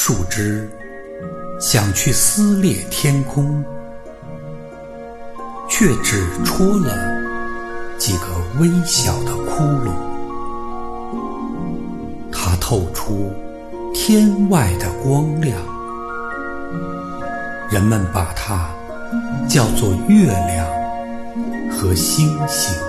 树枝想去撕裂天空却只戳了几个微小的窟窿。它透出天外的光亮人们把它叫做月亮和星星。